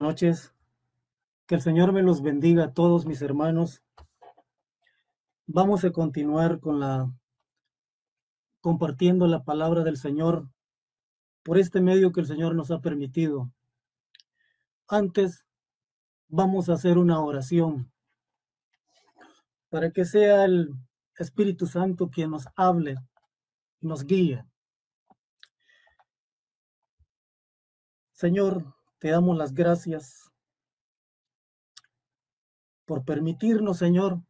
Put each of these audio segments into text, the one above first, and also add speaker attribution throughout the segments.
Speaker 1: noches. Que el Señor me los bendiga a todos mis hermanos. Vamos a continuar con la compartiendo la palabra del Señor por este medio que el Señor nos ha permitido. Antes vamos a hacer una oración para que sea el Espíritu Santo quien nos hable y nos guíe. Señor, te damos las gracias por permitirnos, Señor,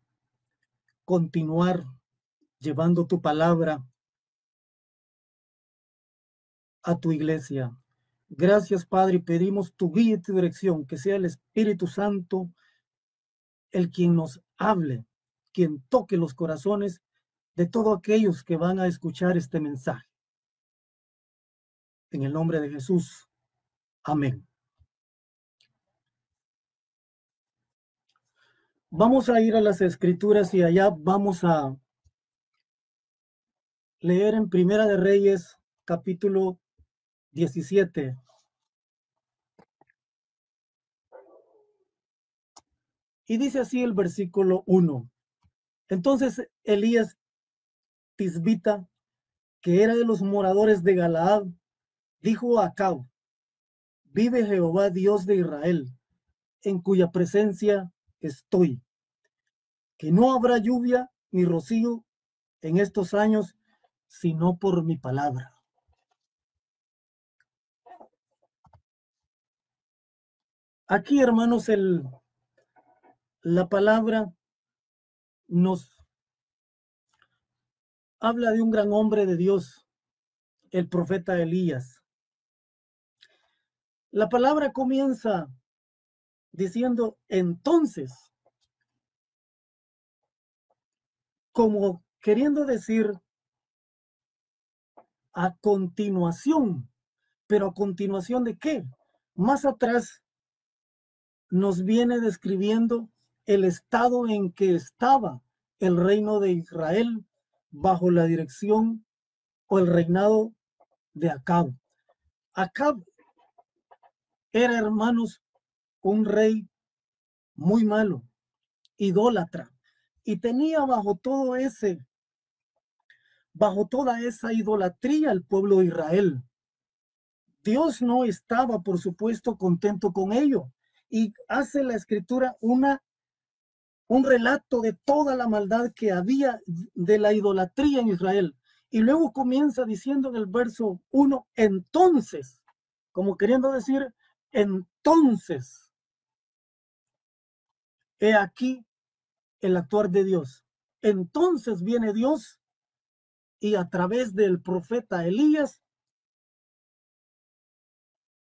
Speaker 1: continuar llevando tu palabra a tu iglesia. Gracias, Padre, y pedimos tu guía y tu dirección, que sea el Espíritu Santo el quien nos hable, quien toque los corazones de todos aquellos que van a escuchar este mensaje. En el nombre de Jesús. Amén. Vamos a ir a las escrituras y allá vamos a leer en Primera de Reyes, capítulo 17. Y dice así el versículo 1. Entonces Elías Tisbita, que era de los moradores de Galaad, dijo a Acab, vive Jehová Dios de Israel, en cuya presencia estoy, que no habrá lluvia ni rocío en estos años, sino por mi palabra. Aquí, hermanos, el, la palabra nos habla de un gran hombre de Dios, el profeta Elías. La palabra comienza diciendo entonces, como queriendo decir a continuación, pero a continuación de qué? Más atrás nos viene describiendo el estado en que estaba el reino de Israel bajo la dirección o el reinado de Acab. Acab era, hermanos, un rey muy malo, idólatra, y tenía bajo todo ese, bajo toda esa idolatría el pueblo de Israel. Dios no estaba, por supuesto, contento con ello y hace la escritura una un relato de toda la maldad que había de la idolatría en Israel. Y luego comienza diciendo en el verso 1, entonces, como queriendo decir, entonces He aquí el actuar de Dios. Entonces viene Dios y a través del profeta Elías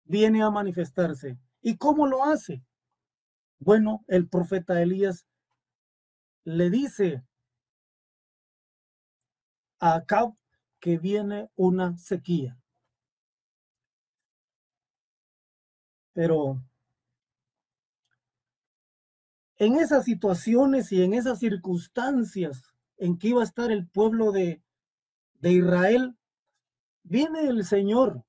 Speaker 1: viene a manifestarse. ¿Y cómo lo hace? Bueno, el profeta Elías le dice a Acab que viene una sequía. Pero en esas situaciones y en esas circunstancias en que iba a estar el pueblo de, de Israel, viene el Señor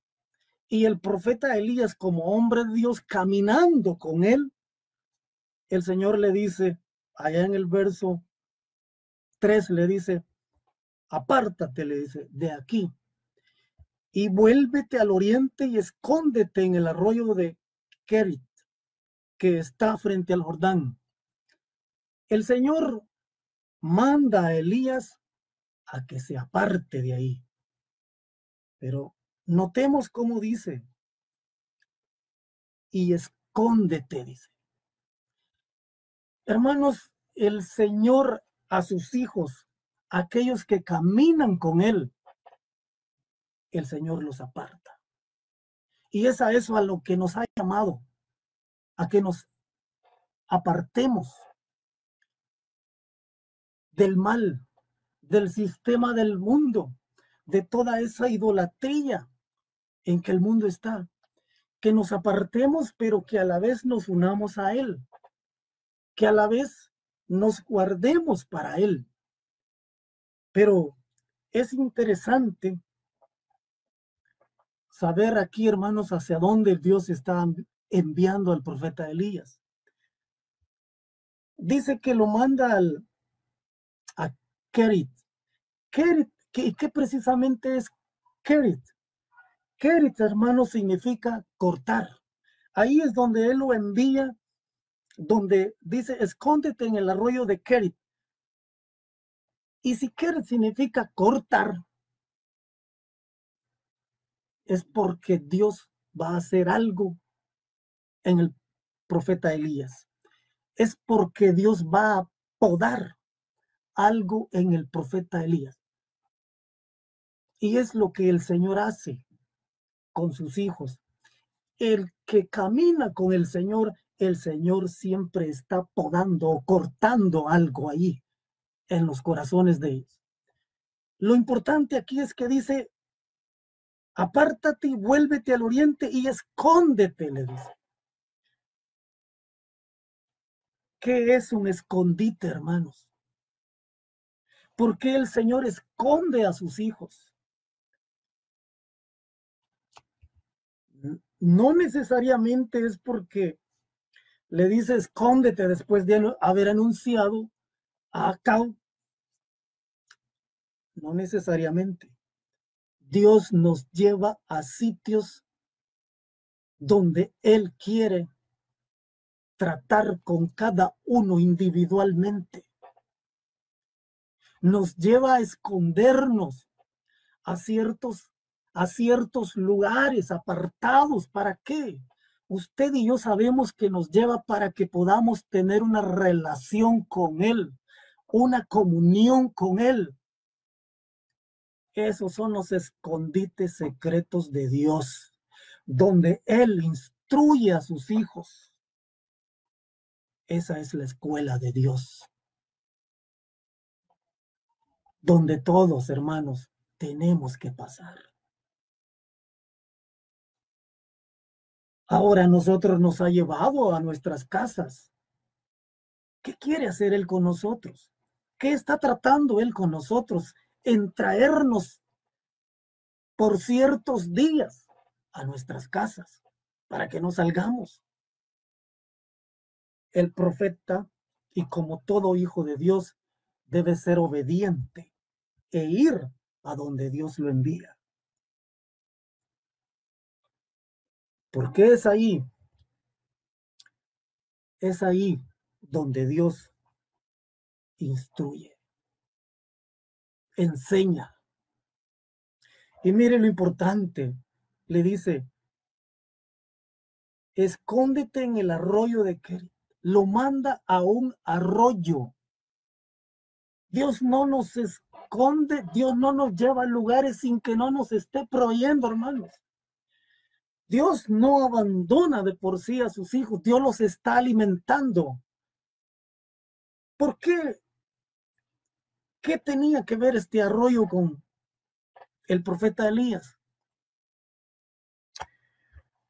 Speaker 1: y el profeta Elías como hombre de Dios caminando con él, el Señor le dice, allá en el verso 3 le dice, apártate, le dice, de aquí y vuélvete al oriente y escóndete en el arroyo de Kerit, que está frente al Jordán. El Señor manda a Elías a que se aparte de ahí. Pero notemos cómo dice, y escóndete, dice. Hermanos, el Señor a sus hijos, aquellos que caminan con Él, el Señor los aparta. Y es a eso a lo que nos ha llamado, a que nos apartemos del mal, del sistema del mundo, de toda esa idolatría en que el mundo está. Que nos apartemos, pero que a la vez nos unamos a Él. Que a la vez nos guardemos para Él. Pero es interesante saber aquí, hermanos, hacia dónde Dios está enviando al profeta Elías. Dice que lo manda al, Kerit. Kerit, ¿qué, ¿qué precisamente es Kerit? Kerit, hermano, significa cortar. Ahí es donde él lo envía, donde dice, escóndete en el arroyo de Kerit. Y si Kerit significa cortar, es porque Dios va a hacer algo en el profeta Elías. Es porque Dios va a podar algo en el profeta Elías. Y es lo que el Señor hace con sus hijos. El que camina con el Señor, el Señor siempre está podando o cortando algo ahí en los corazones de ellos. Lo importante aquí es que dice, apártate y vuélvete al oriente y escóndete, le dice. ¿Qué es un escondite, hermanos? ¿Por qué el Señor esconde a sus hijos? No necesariamente es porque le dice escóndete después de haber anunciado a Acao. No necesariamente. Dios nos lleva a sitios donde Él quiere tratar con cada uno individualmente. Nos lleva a escondernos a ciertos, a ciertos lugares apartados. ¿Para qué? Usted y yo sabemos que nos lleva para que podamos tener una relación con Él, una comunión con Él. Esos son los escondites secretos de Dios, donde Él instruye a sus hijos esa es la escuela de Dios. Donde todos, hermanos, tenemos que pasar. Ahora nosotros nos ha llevado a nuestras casas. ¿Qué quiere hacer Él con nosotros? ¿Qué está tratando Él con nosotros en traernos por ciertos días a nuestras casas para que no salgamos? el profeta, y como todo hijo de Dios, debe ser obediente e ir a donde Dios lo envía. Porque es ahí, es ahí donde Dios instruye, enseña. Y mire lo importante, le dice, escóndete en el arroyo de Kerit lo manda a un arroyo. Dios no nos esconde, Dios no nos lleva a lugares sin que no nos esté proveyendo, hermanos. Dios no abandona de por sí a sus hijos, Dios los está alimentando. ¿Por qué? ¿Qué tenía que ver este arroyo con el profeta Elías?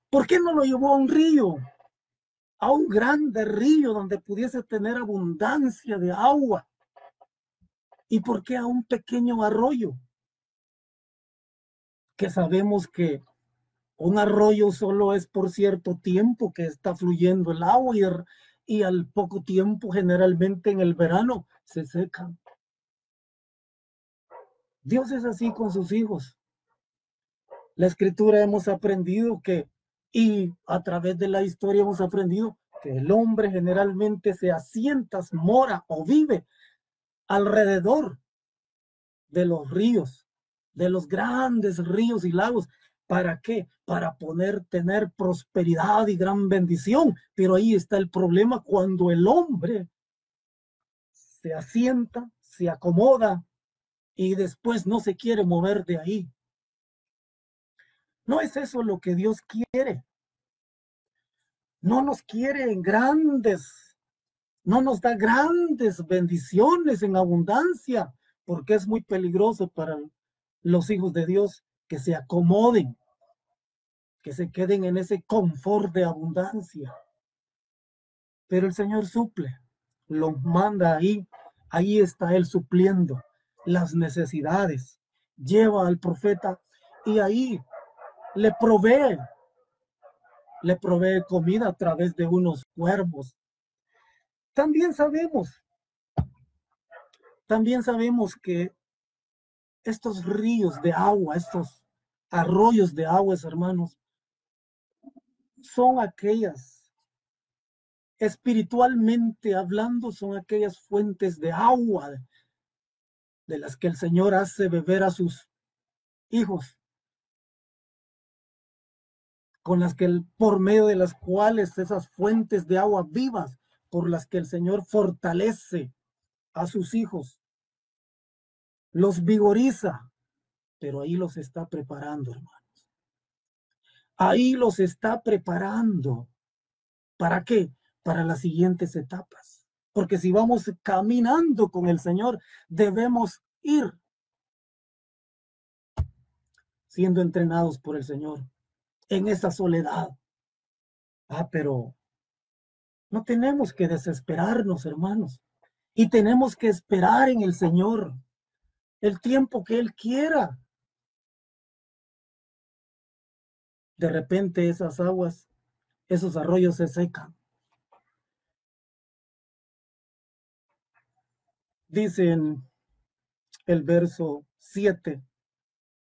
Speaker 1: ¿Por qué no lo llevó a un río? a un grande río donde pudiese tener abundancia de agua. ¿Y por qué a un pequeño arroyo? Que sabemos que un arroyo solo es por cierto tiempo que está fluyendo el agua y, al poco tiempo, generalmente en el verano, se seca. Dios es así con sus hijos. La escritura hemos aprendido que y a través de la historia hemos aprendido que el hombre generalmente se asienta, mora o vive alrededor de los ríos, de los grandes ríos y lagos. ¿Para qué? Para poder tener prosperidad y gran bendición. Pero ahí está el problema cuando el hombre se asienta, se acomoda y después no se quiere mover de ahí. No es eso lo que Dios quiere. No nos quiere en grandes, no nos da grandes bendiciones en abundancia, porque es muy peligroso para los hijos de Dios que se acomoden, que se queden en ese confort de abundancia. Pero el Señor suple, lo manda ahí, ahí está Él supliendo las necesidades, lleva al profeta y ahí le provee le provee comida a través de unos cuervos. También sabemos, también sabemos que estos ríos de agua, estos arroyos de aguas, hermanos, son aquellas, espiritualmente hablando, son aquellas fuentes de agua de las que el Señor hace beber a sus hijos, con las que el, por medio de las cuales esas fuentes de agua vivas, por las que el Señor fortalece a sus hijos, los vigoriza, pero ahí los está preparando, hermanos. Ahí los está preparando. ¿Para qué? Para las siguientes etapas. Porque si vamos caminando con el Señor, debemos ir siendo entrenados por el Señor en esa soledad. Ah, pero no tenemos que desesperarnos, hermanos. Y tenemos que esperar en el Señor el tiempo que Él quiera. De repente esas aguas, esos arroyos se secan. Dice en el verso 7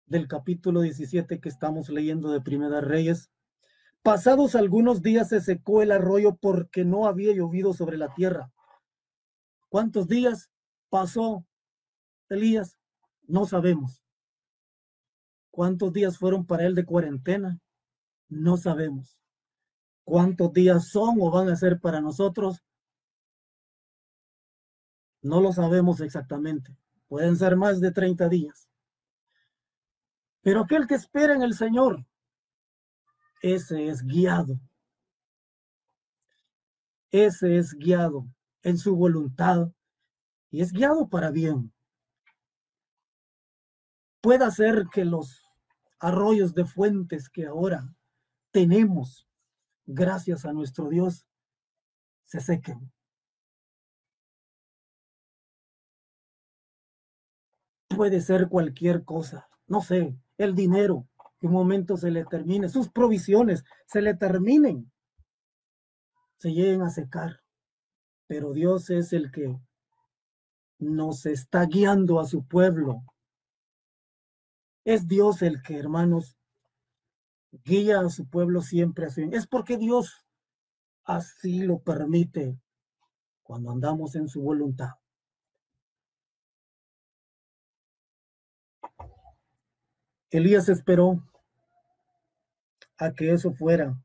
Speaker 1: del capítulo 17 que estamos leyendo de Primera Reyes. Pasados algunos días se secó el arroyo porque no había llovido sobre la tierra. ¿Cuántos días pasó Elías? No sabemos. ¿Cuántos días fueron para él de cuarentena? No sabemos. ¿Cuántos días son o van a ser para nosotros? No lo sabemos exactamente. Pueden ser más de 30 días. Pero aquel que espera en el Señor, ese es guiado. Ese es guiado en su voluntad y es guiado para bien pueda ser que los arroyos de fuentes que ahora tenemos, gracias a nuestro Dios, se sequen. Puede ser cualquier cosa, no sé, el dinero, que un momento se le termine, sus provisiones se le terminen, se lleguen a secar. Pero Dios es el que nos está guiando a su pueblo es Dios el que, hermanos, guía a su pueblo siempre así. Es porque Dios así lo permite cuando andamos en su voluntad. Elías esperó a que eso fuera.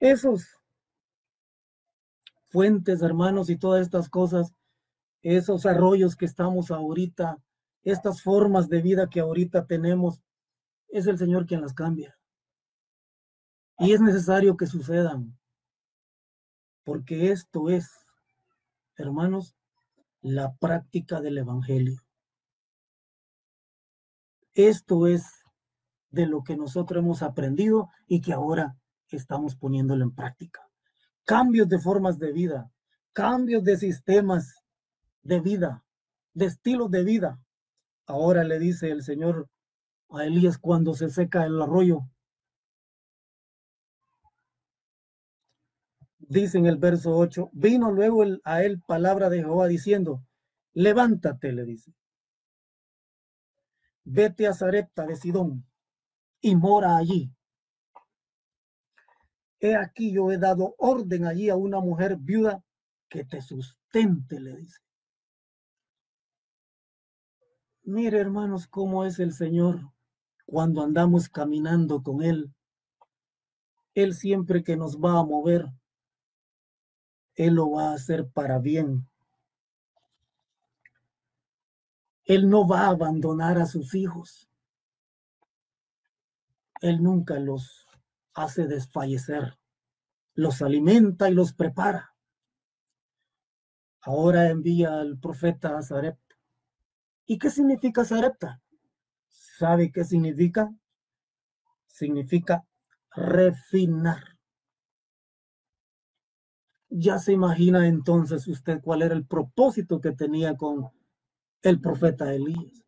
Speaker 1: Esos fuentes, hermanos, y todas estas cosas, esos arroyos que estamos ahorita, estas formas de vida que ahorita tenemos, es el Señor quien las cambia. Y es necesario que sucedan, porque esto es, hermanos, la práctica del Evangelio. Esto es de lo que nosotros hemos aprendido y que ahora estamos poniéndolo en práctica cambios de formas de vida, cambios de sistemas de vida, de estilos de vida. Ahora le dice el Señor a Elías cuando se seca el arroyo. Dice en el verso 8, vino luego a él palabra de Jehová diciendo, levántate, le dice, vete a Zarepta de Sidón y mora allí He aquí yo he dado orden allí a una mujer viuda que te sustente, le dice. Mire, hermanos, cómo es el Señor cuando andamos caminando con Él. Él siempre que nos va a mover, Él lo va a hacer para bien. Él no va a abandonar a sus hijos. Él nunca los hace desfallecer, los alimenta y los prepara. Ahora envía al profeta a Zarepta. ¿Y qué significa Zarepta? ¿Sabe qué significa? Significa refinar. Ya se imagina entonces usted cuál era el propósito que tenía con el profeta Elías.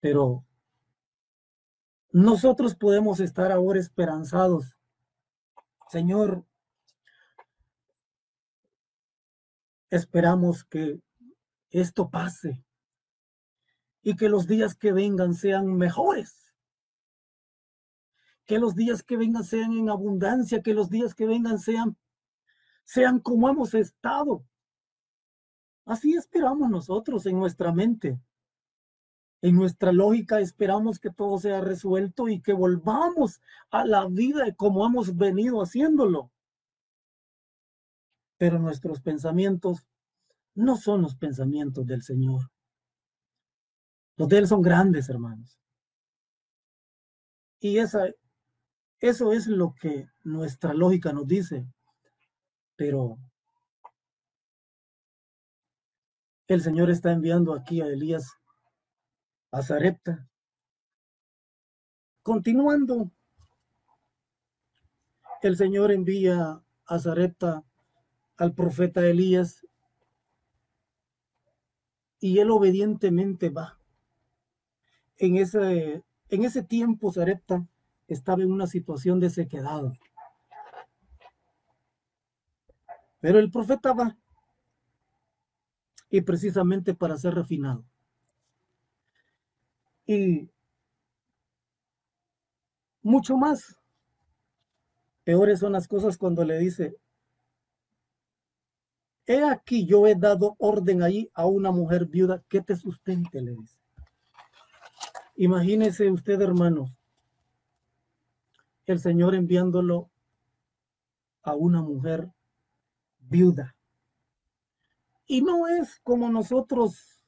Speaker 1: Pero nosotros podemos estar ahora esperanzados. Señor, esperamos que esto pase y que los días que vengan sean mejores. Que los días que vengan sean en abundancia, que los días que vengan sean sean como hemos estado. Así esperamos nosotros en nuestra mente. En nuestra lógica esperamos que todo sea resuelto y que volvamos a la vida como hemos venido haciéndolo. Pero nuestros pensamientos no son los pensamientos del Señor. Los de Él son grandes, hermanos. Y esa, eso es lo que nuestra lógica nos dice. Pero el Señor está enviando aquí a Elías a Zarepta. Continuando, el Señor envía a Zarepta al profeta Elías y él obedientemente va. En ese, en ese tiempo Zarepta estaba en una situación de sequedad. Pero el profeta va y precisamente para ser refinado. Y mucho más. Peores son las cosas cuando le dice, he aquí yo he dado orden ahí a una mujer viuda que te sustente, le dice. Imagínese usted, hermanos, el Señor enviándolo a una mujer viuda. Y no es como nosotros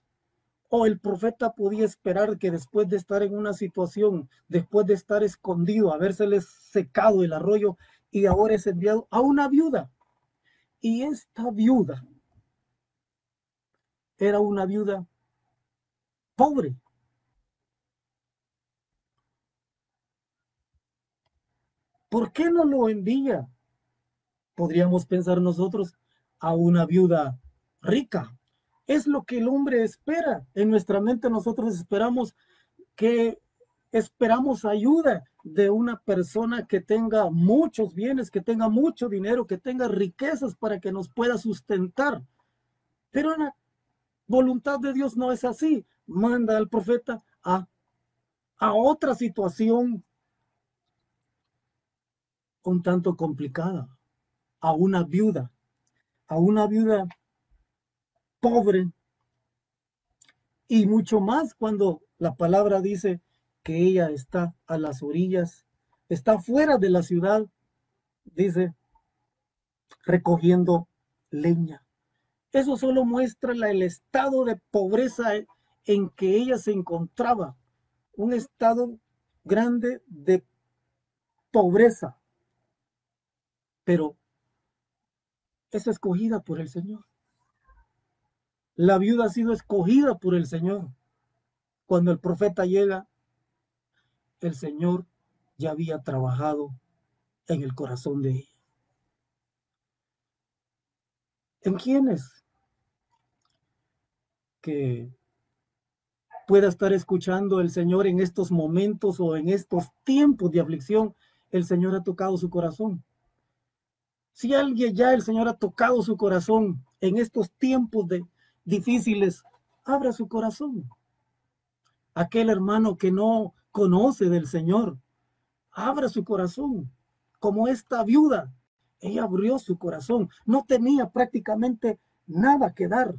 Speaker 1: o el profeta podía esperar que después de estar en una situación, después de estar escondido, habérseles secado el arroyo y ahora es enviado a una viuda. Y esta viuda era una viuda pobre. ¿Por qué no lo envía? Podríamos pensar nosotros a una viuda rica, es lo que el hombre espera. En nuestra mente nosotros esperamos que esperamos ayuda de una persona que tenga muchos bienes, que tenga mucho dinero, que tenga riquezas para que nos pueda sustentar. Pero la voluntad de Dios no es así. Manda al profeta a, a otra situación un tanto complicada, a una viuda, a una viuda pobre. Y mucho más cuando la palabra dice que ella está a las orillas, está fuera de la ciudad, dice, recogiendo leña. Eso solo muestra el estado de pobreza en que ella se encontraba, un estado grande de pobreza. Pero es escogida por el Señor. La viuda ha sido escogida por el Señor. Cuando el profeta llega, el Señor ya había trabajado en el corazón de ella. ¿En quiénes? Que pueda estar escuchando el Señor en estos momentos o en estos tiempos de aflicción, el Señor ha tocado su corazón. Si alguien ya el Señor ha tocado su corazón en estos tiempos de, difíciles, abra su corazón. Aquel hermano que no conoce del Señor, abra su corazón. Como esta viuda, ella abrió su corazón. No tenía prácticamente nada que dar.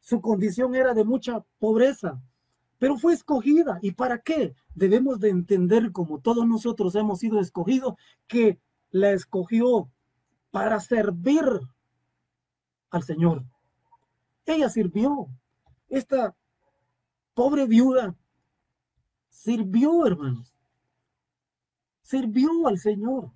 Speaker 1: Su condición era de mucha pobreza, pero fue escogida. ¿Y para qué? Debemos de entender, como todos nosotros hemos sido escogidos, que la escogió para servir al Señor. Ella sirvió. Esta pobre viuda sirvió, hermanos. Sirvió al Señor.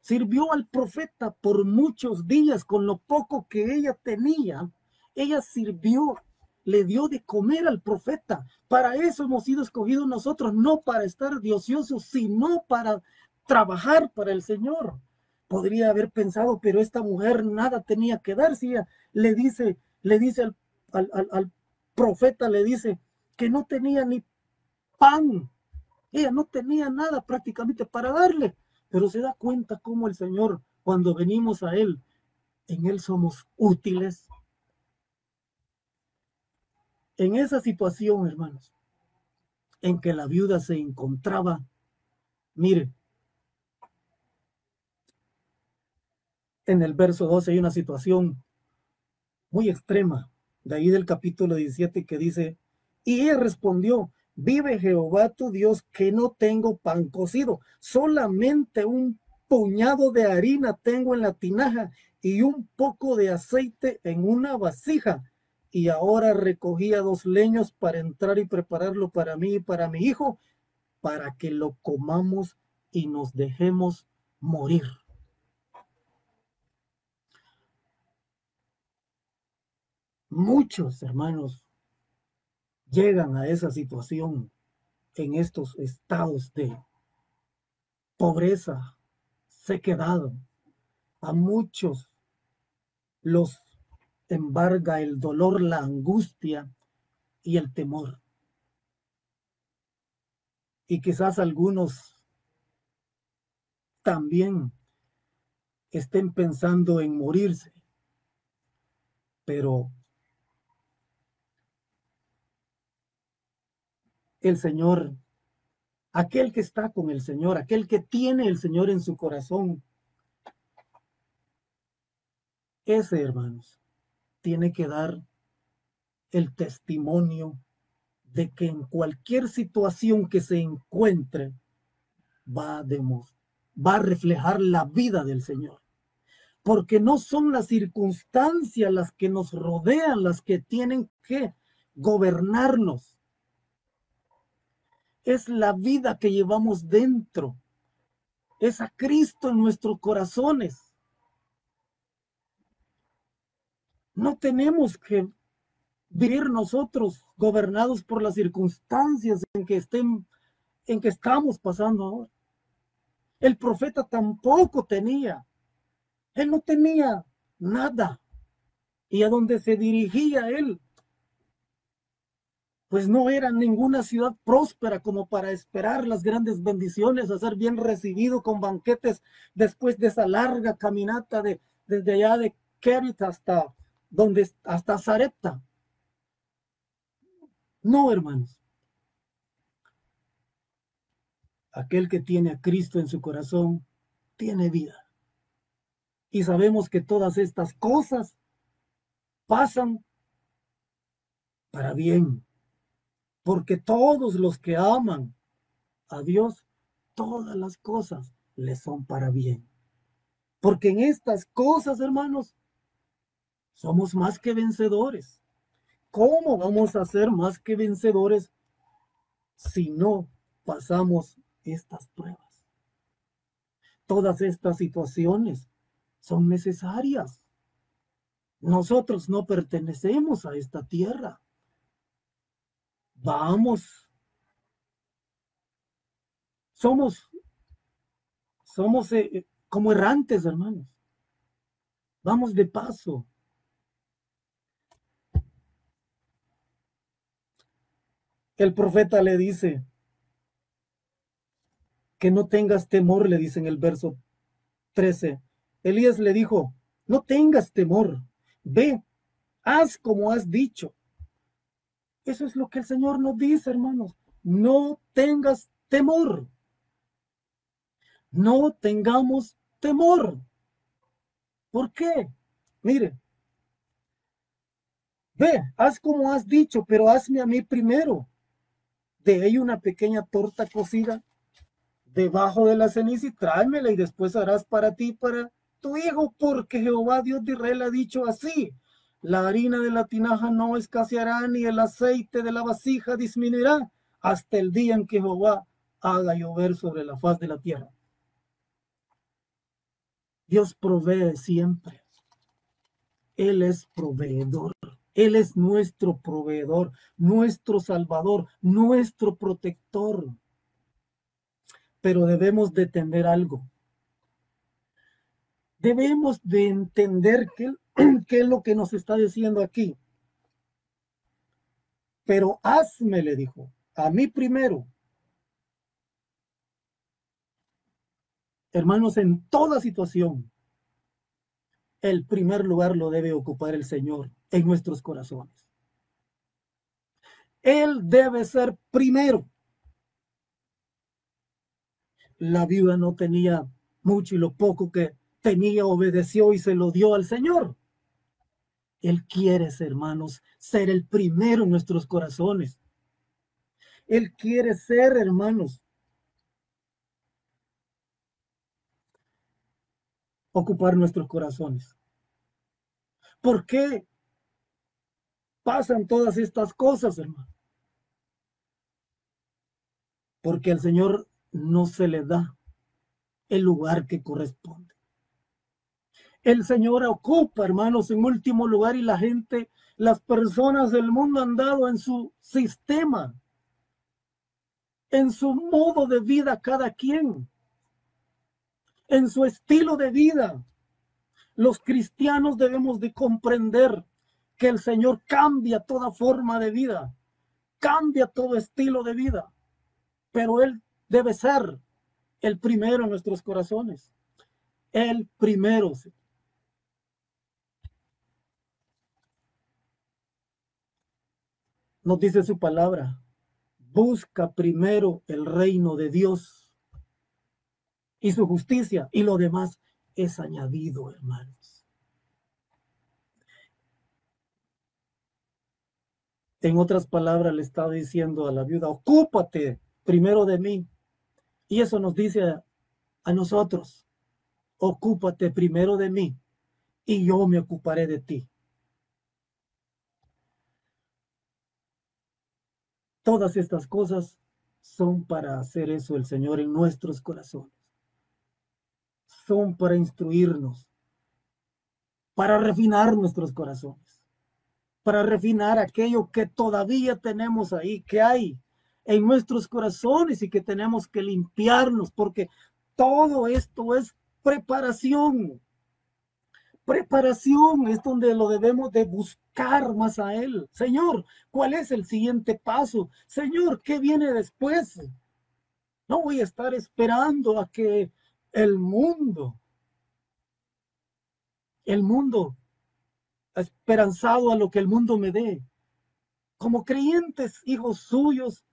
Speaker 1: Sirvió al profeta por muchos días con lo poco que ella tenía. Ella sirvió, le dio de comer al profeta. Para eso hemos sido escogidos nosotros, no para estar de sino para trabajar para el Señor. Podría haber pensado, pero esta mujer nada tenía que dar. Si ella le dice, le dice al, al, profeta, le dice que no tenía ni pan. Ella no tenía nada prácticamente para darle, pero se da cuenta cómo el Señor, cuando venimos a Él, en Él somos útiles. En esa situación, hermanos, en que la viuda se encontraba, mire, en el verso 12 hay una situación muy extrema, de ahí del capítulo 17 que dice, y ella respondió, vive Jehová tu Dios que no tengo pan cocido, solamente un puñado de harina tengo en la tinaja y un poco de aceite en una vasija. Y ahora recogía dos leños para entrar y prepararlo para mí y para mi hijo, para que lo comamos y nos dejemos morir. Muchos hermanos llegan a esa situación en estos estados de pobreza, sequedad. A muchos los embarga el dolor, la angustia y el temor. Y quizás algunos también estén pensando en morirse, pero el Señor, aquel que está con el Señor, aquel que tiene el Señor en su corazón, ese, hermanos, tiene que dar el testimonio de que en cualquier situación que se encuentre va a, va a reflejar la vida del Señor. Porque no son las circunstancias las que nos rodean las que tienen que gobernarnos es la vida que llevamos dentro. Es a Cristo en nuestros corazones. No tenemos que vivir nosotros gobernados por las circunstancias en que estén en que estamos pasando ahora. El profeta tampoco tenía. Él no tenía nada. Y a donde se dirigía él pues no era ninguna ciudad próspera como para esperar las grandes bendiciones, a ser bien recibido con banquetes después de esa larga caminata de, desde allá de Kerit hasta donde hasta Zarepta. No, hermanos. Aquel que tiene a Cristo en su corazón tiene vida. Y sabemos que todas estas cosas pasan para bien porque todos los que aman a Dios, todas las cosas les son para bien. Porque en estas cosas, hermanos, somos más que vencedores. ¿Cómo vamos a ser más que vencedores si no pasamos estas pruebas? Todas estas situaciones son necesarias. Nosotros no pertenecemos a esta tierra. Vamos. Somos, somos eh, eh, como errantes, hermanos. Vamos de paso. El profeta le dice que no tengas temor, le dice en el verso 13. Elías le dijo, no tengas temor, ve, haz como has dicho eso es lo que el Señor nos dice, hermanos. No tengas temor. No tengamos temor. ¿Por qué? Mire, ve, haz como has dicho, pero hazme a mí primero. De ahí una pequeña torta cocida debajo de la ceniza y tráemela y después harás para ti, para tu hijo, porque Jehová Dios de Israel ha dicho así. La harina de la tinaja no escaseará ni el aceite de la vasija disminuirá hasta el día en que Jehová haga llover sobre la faz de la tierra. Dios provee siempre. Él es proveedor. Él es nuestro proveedor, nuestro salvador, nuestro protector. Pero debemos de tener algo. debemos de entender qué, qué es lo que nos está diciendo aquí. Pero hazme, le dijo, a mí primero. Hermanos, en toda situación, el primer lugar lo debe ocupar el Señor en nuestros corazones. Él debe ser primero. La viuda no tenía mucho y lo poco que tenía obedeció y se lo dio al Señor. Él quiere, hermanos, ser el primero en nuestros corazones. Él quiere ser, hermanos, ocupar nuestros corazones. ¿Por qué pasan todas estas cosas, hermano? Porque al Señor no se le da el lugar que corresponde. El Señor ocupa, hermanos, en último lugar y la gente, las personas del mundo han dado en su sistema, en su modo de vida cada quien, en su estilo de vida. Los cristianos debemos de comprender que el Señor cambia toda forma de vida, cambia todo estilo de vida, pero Él debe ser el primero en nuestros corazones, el primero. Nos dice su palabra, busca primero el reino de Dios y su justicia y lo demás es añadido, hermanos. En otras palabras, le estaba diciendo a la viuda, ocúpate primero de mí. Y eso nos dice a nosotros, ocúpate primero de mí y yo me ocuparé de ti. Todas estas cosas son para hacer eso el Señor en nuestros corazones. Son para instruirnos, para refinar nuestros corazones, para refinar aquello que todavía tenemos ahí, que hay en nuestros corazones y que tenemos que limpiarnos, porque todo esto es preparación Preparación es donde lo debemos de buscar más a Él. Señor, ¿cuál es el siguiente paso? Señor, ¿qué viene después? No voy a estar esperando a que el mundo, el mundo, esperanzado a lo que el mundo me dé. Como creyentes, hijos suyos,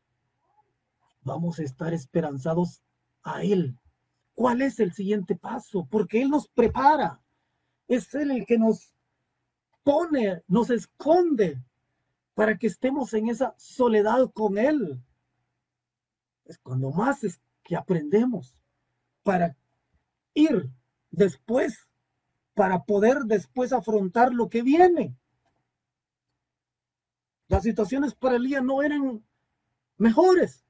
Speaker 1: vamos a estar esperanzados a Él. ¿Cuál es el siguiente paso? Porque Él nos prepara es Él el que nos pone, nos esconde para que estemos en esa soledad con Él. Es cuando más es que aprendemos para ir después, para poder después afrontar lo que viene. Las situaciones para Elías no eran mejores.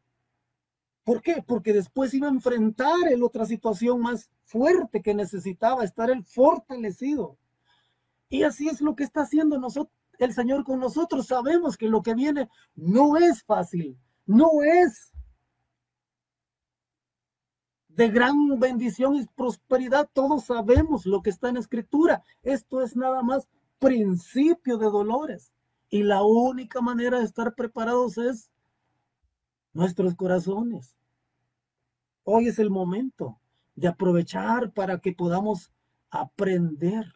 Speaker 1: ¿Por qué? Porque después iba a enfrentar el otra situación más fuerte que necesitaba estar el fortalecido. Y así es lo que está haciendo nosotros, el Señor con nosotros. Sabemos que lo que viene no es fácil, no es de gran bendición y prosperidad. Todos sabemos lo que está en escritura. Esto es nada más principio de dolores. Y la única manera de estar preparados es nuestros corazones. Hoy es el momento de aprovechar para que podamos aprender.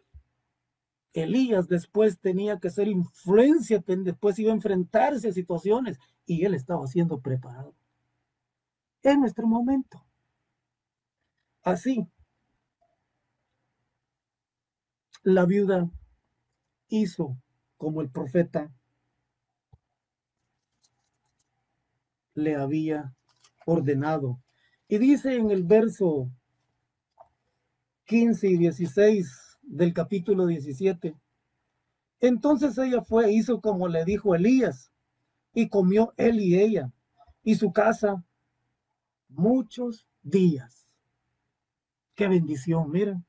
Speaker 1: Elías después tenía que ser influencia, después iba a enfrentarse a situaciones y él estaba siendo preparado. Es nuestro momento. Así, la viuda hizo como el profeta le había ordenado. Y dice en el verso 15 y 16 del capítulo 17, entonces ella fue, hizo como le dijo Elías, y comió él y ella y su casa muchos días. Qué bendición, miren.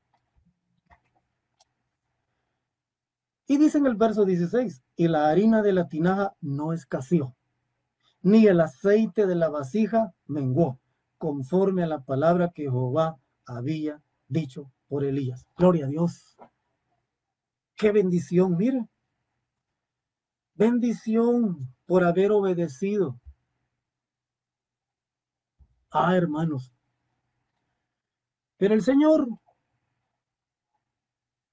Speaker 1: Y dice en el verso 16, y la harina de la tinaja no escaseó ni el aceite de la vasija menguó, conforme a la palabra que Jehová había dicho por Elías. Gloria a Dios. Qué bendición, mire. Bendición por haber obedecido. Ah, hermanos. Pero el Señor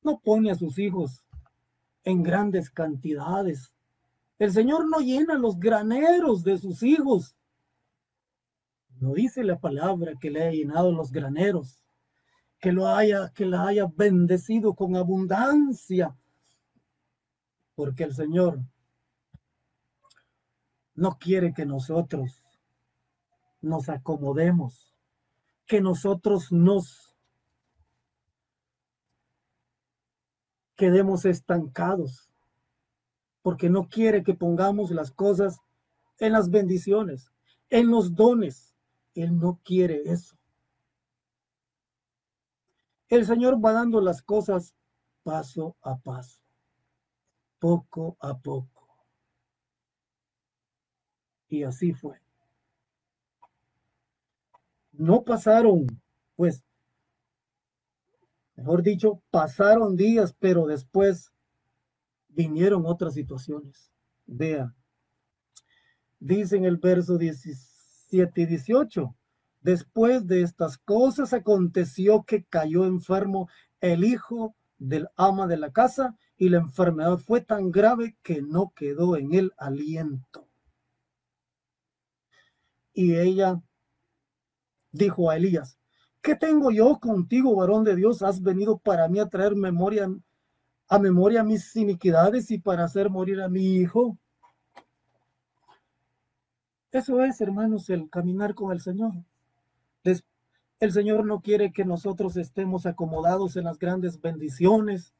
Speaker 1: no pone a sus hijos en grandes cantidades. El Señor no llena los graneros de sus hijos. No dice la palabra que le haya llenado los graneros, que lo haya, que la haya bendecido con abundancia, porque el Señor no quiere que nosotros nos acomodemos, que nosotros nos quedemos estancados, porque no quiere que pongamos las cosas en las bendiciones, en los dones. Él no quiere eso. El Señor va dando las cosas paso a paso, poco a poco. Y así fue. No pasaron, pues, Mejor dicho, pasaron días, pero después vinieron otras situaciones. Vea, dice en el verso 17 y 18, después de estas cosas aconteció que cayó enfermo el hijo del ama de la casa y la enfermedad fue tan grave que no quedó en él aliento. Y ella dijo a Elías, ¿Qué tengo yo contigo, varón de Dios? Has venido para mí a traer memoria, a memoria mis iniquidades y para hacer morir a mi hijo. Eso es, hermanos, el caminar con el Señor. El Señor no quiere que nosotros estemos acomodados en las grandes bendiciones,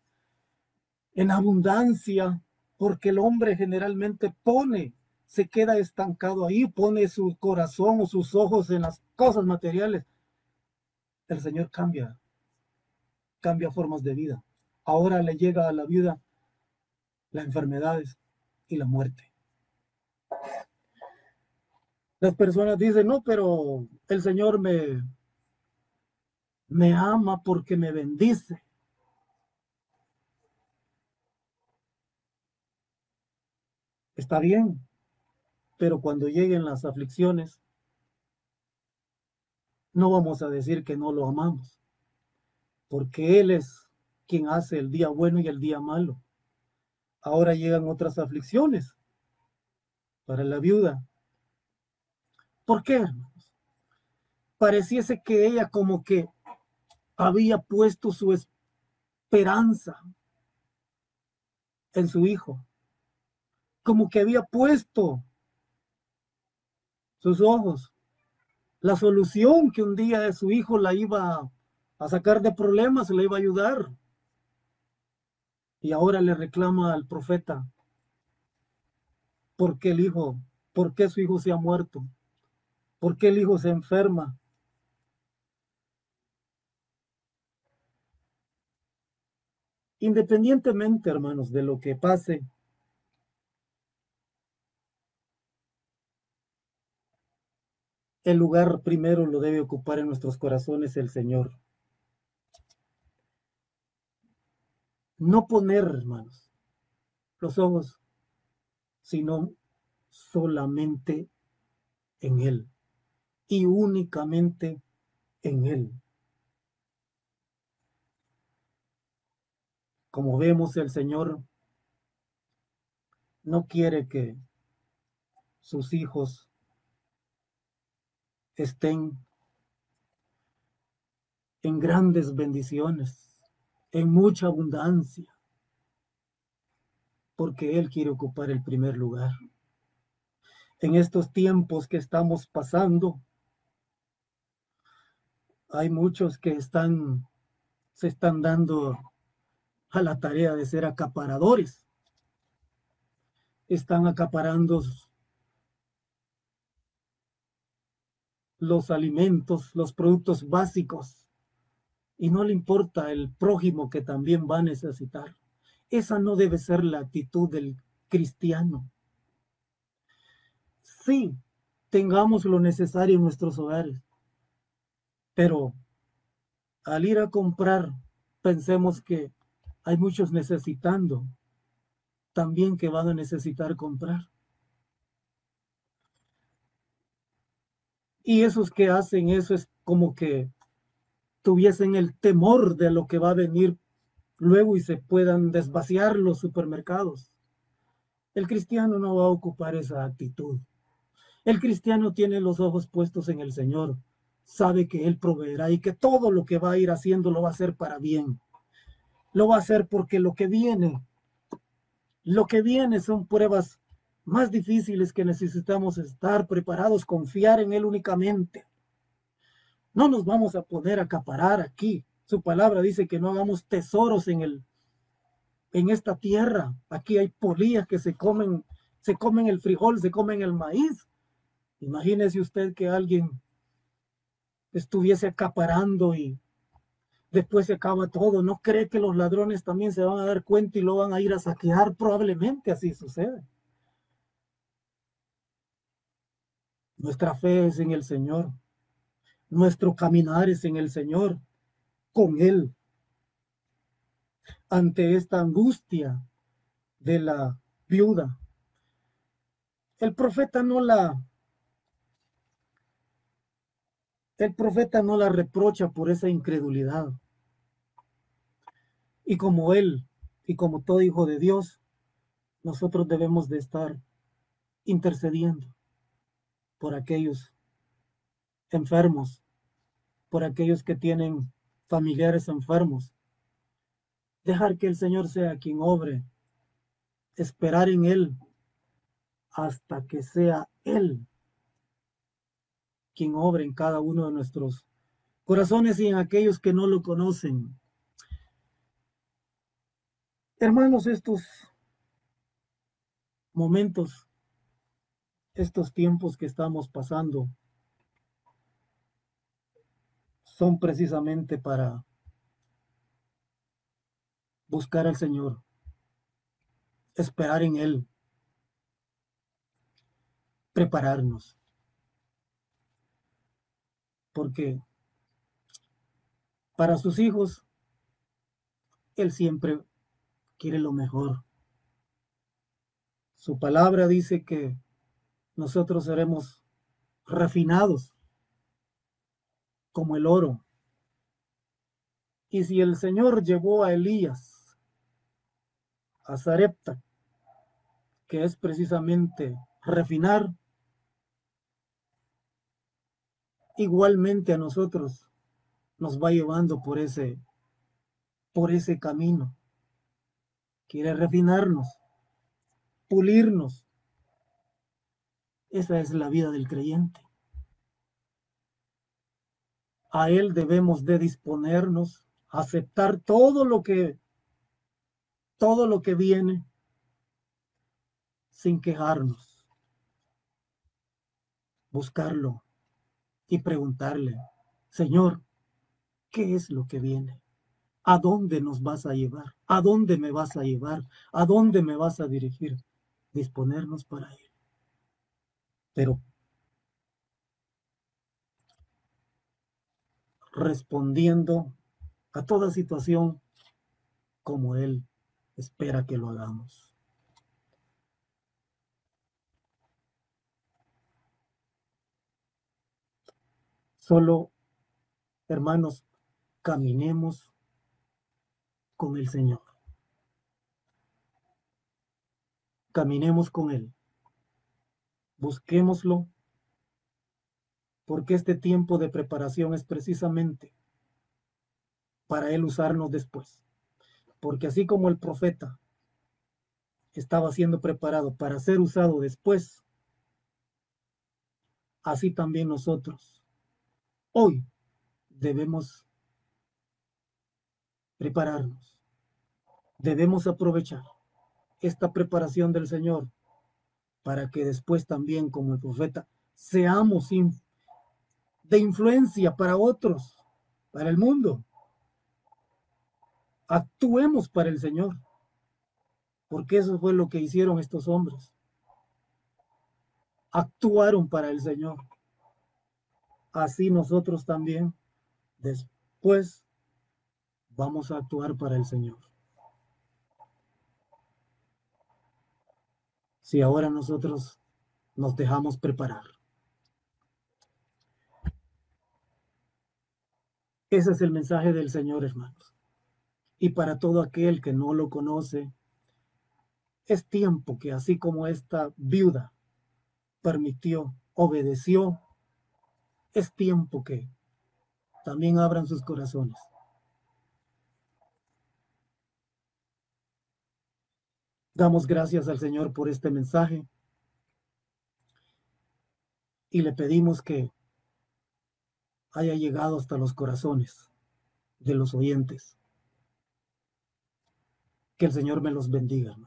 Speaker 1: en abundancia, porque el hombre generalmente pone, se queda estancado ahí, pone su corazón o sus ojos en las cosas materiales el Señor cambia, cambia formas de vida. Ahora le llega a la viuda las enfermedades y la muerte. Las personas dicen, no, pero el Señor me, me ama porque me bendice. Está bien, pero cuando lleguen las aflicciones, no vamos a decir que no lo amamos, porque Él es quien hace el día bueno y el día malo. Ahora llegan otras aflicciones para la viuda. ¿Por qué? Pareciese que ella como que había puesto su esperanza en su hijo, como que había puesto sus ojos la solución que un día de su hijo la iba a sacar de problemas, le iba a ayudar. Y ahora le reclama al profeta, ¿por qué el hijo? ¿Por qué su hijo se ha muerto? ¿Por qué el hijo se enferma? Independientemente, hermanos, de lo que pase, el lugar primero lo debe ocupar en nuestros corazones el Señor. No poner, hermanos, los ojos, sino solamente en Él y únicamente en Él. Como vemos, el Señor no quiere que sus hijos estén en grandes bendiciones, en mucha abundancia, porque Él quiere ocupar el primer lugar. En estos tiempos que estamos pasando, hay muchos que están, se están dando a la tarea de ser acaparadores. Están acaparando los alimentos, los productos básicos, y no le importa el prójimo que también va a necesitar. Esa no debe ser la actitud del cristiano. Sí, tengamos lo necesario en nuestros hogares, pero al ir a comprar pensemos que hay muchos necesitando, también que van a necesitar comprar. Y esos que hacen eso es como que tuviesen el temor de lo que va a venir luego y se puedan desvaciar los supermercados. El cristiano no va a ocupar esa actitud. El cristiano tiene los ojos puestos en el Señor, sabe que Él proveerá y que todo lo que va a ir haciendo lo va a hacer para bien. Lo va a hacer porque lo que viene, lo que viene son pruebas más difíciles que necesitamos estar preparados, confiar en Él únicamente. No nos vamos a poder acaparar aquí. Su palabra dice que no hagamos tesoros en el en esta tierra. Aquí hay polillas que se comen, se comen el frijol, se comen el maíz. Imagínese usted que alguien estuviese acaparando y después se acaba todo. ¿No cree que los ladrones también se van a dar cuenta y lo van a ir a saquear? Probablemente así sucede. Nuestra fe es en el Señor. Nuestro caminar es en el Señor, con Él. Ante esta angustia de la viuda, el profeta no la el profeta no la reprocha por esa incredulidad. Y como él y como todo hijo de Dios, nosotros debemos de estar intercediendo por aquellos enfermos, por aquellos que tienen familiares enfermos. Dejar que el Señor sea quien obre, esperar en Él hasta que sea Él quien obre en cada uno de nuestros corazones y en aquellos que no lo conocen. Hermanos, estos momentos, estos tiempos que estamos pasando, son precisamente para buscar al Señor, esperar en Él, prepararnos porque para sus hijos, Él siempre quiere lo mejor. Su palabra dice que nosotros seremos refinados como el oro. Y si el Señor llevó a Elías a Zarepta, que es precisamente refinar, igualmente a nosotros nos va llevando por ese, por ese camino. Quiere refinarnos, pulirnos. Esa es la vida del creyente. A Él debemos de disponernos, aceptar todo lo que, todo lo que viene sin quejarnos. Buscarlo y preguntarle, Señor, ¿qué es lo que viene? ¿A dónde nos vas a llevar? ¿A dónde me vas a llevar? ¿A dónde me vas a dirigir? Disponernos para Él. Pero respondiendo a toda situación como Él espera que lo hagamos. Solo, hermanos, caminemos con el Señor. Caminemos con Él. Busquémoslo, porque este tiempo de preparación es precisamente para Él usarnos después. Porque así como el profeta estaba siendo preparado para ser usado después, así también nosotros Hoy debemos prepararnos. Debemos aprovechar esta preparación del Señor para que después también, como el profeta, seamos de influencia para otros, para el mundo. Actuemos para el Señor, porque eso fue lo que hicieron estos hombres. Actuaron para el Señor así nosotros también, después vamos a actuar para el Señor. Si ahora nosotros nos dejamos preparar. Ese es el mensaje del Señor, hermanos. Y para todo aquel que no lo conoce, es tiempo que así como esta viuda permitió, obedeció, es tiempo que también abran sus corazones. Damos gracias al Señor por este mensaje y le pedimos que haya llegado hasta los corazones de los oyentes. Que el Señor me los bendiga.